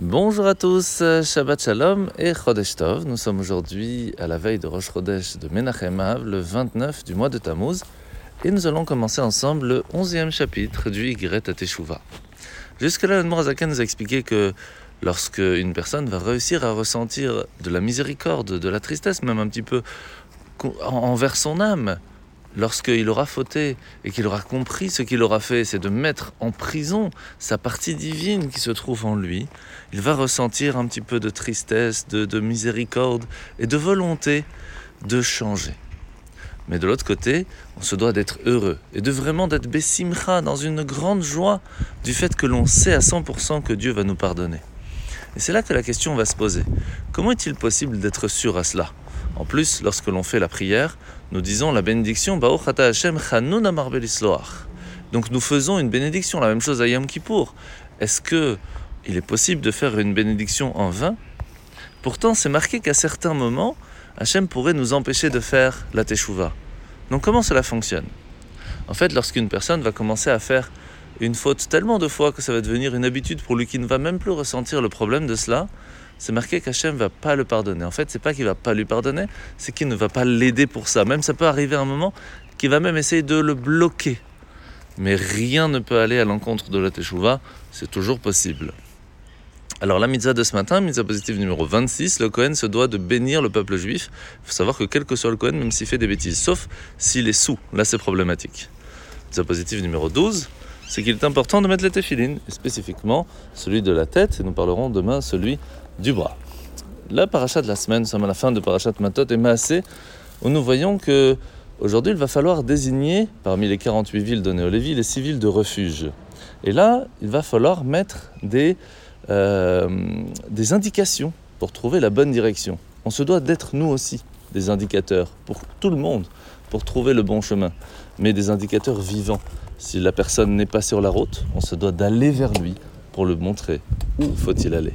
Bonjour à tous, Shabbat Shalom et Chodesh Tov. Nous sommes aujourd'hui à la veille de Rosh Chodesh de Menachem Av, le 29 du mois de Tammuz, et nous allons commencer ensemble le 11e chapitre du Yigret à Teshuvah. Jusque-là, le Morazakan nous a expliqué que lorsque une personne va réussir à ressentir de la miséricorde, de la tristesse, même un petit peu envers son âme, lorsqu'il aura fauté et qu'il aura compris ce qu'il aura fait, c'est de mettre en prison sa partie divine qui se trouve en lui, il va ressentir un petit peu de tristesse, de, miséricorde et de volonté de changer. Mais de l'autre côté, on se doit d'être heureux et de vraiment d'être bessimcha dans une grande joie du fait que l'on sait à 100% que Dieu va nous pardonner. Et c'est là que la question va se poser. Comment est-il possible d'être sûr à cela? En plus, lorsque l'on fait la prière, nous disons la bénédiction Hashem Donc nous faisons une bénédiction, la même chose à Yom Kippour. Est-ce que il est possible de faire une bénédiction en vain? Pourtant, c'est marqué qu'à certains moments, Hachem pourrait nous empêcher de faire la Teshuvah. Donc comment cela fonctionne? En fait, lorsqu'une personne va commencer à faire une faute tellement de fois que ça va devenir une habitude pour lui qui ne va même plus ressentir le problème de cela, c'est marqué qu'Hachem va pas le pardonner. En fait, c'est pas qu'il va pas lui pardonner, c'est qu'il ne va pas l'aider pour ça. Même ça peut arriver à un moment qu'il va même essayer de le bloquer. Mais rien ne peut aller à l'encontre de la Teshuvah, c'est toujours possible. Alors la mitzvah de ce matin, mitzvah positive numéro 26, le Cohen se doit de bénir le peuple juif. Il faut savoir que quel que soit le Cohen, même s'il fait des bêtises, sauf s'il est sous, là c'est problématique. Mitzvah positive numéro 12, c'est qu'il est important de mettre les téphilines, et spécifiquement celui de la tête, et nous parlerons demain celui du bras. La paracha de la semaine, nous sommes à la fin de parachat Matot et Maasé, où nous voyons que aujourd'hui il va falloir désigner parmi les 48 villes données au Lévi les 6 villes de refuge. Et là, il va falloir mettre des, euh, des indications pour trouver la bonne direction. On se doit d'être nous aussi des indicateurs pour tout le monde, pour trouver le bon chemin, mais des indicateurs vivants. Si la personne n'est pas sur la route, on se doit d'aller vers lui pour le montrer où faut-il aller?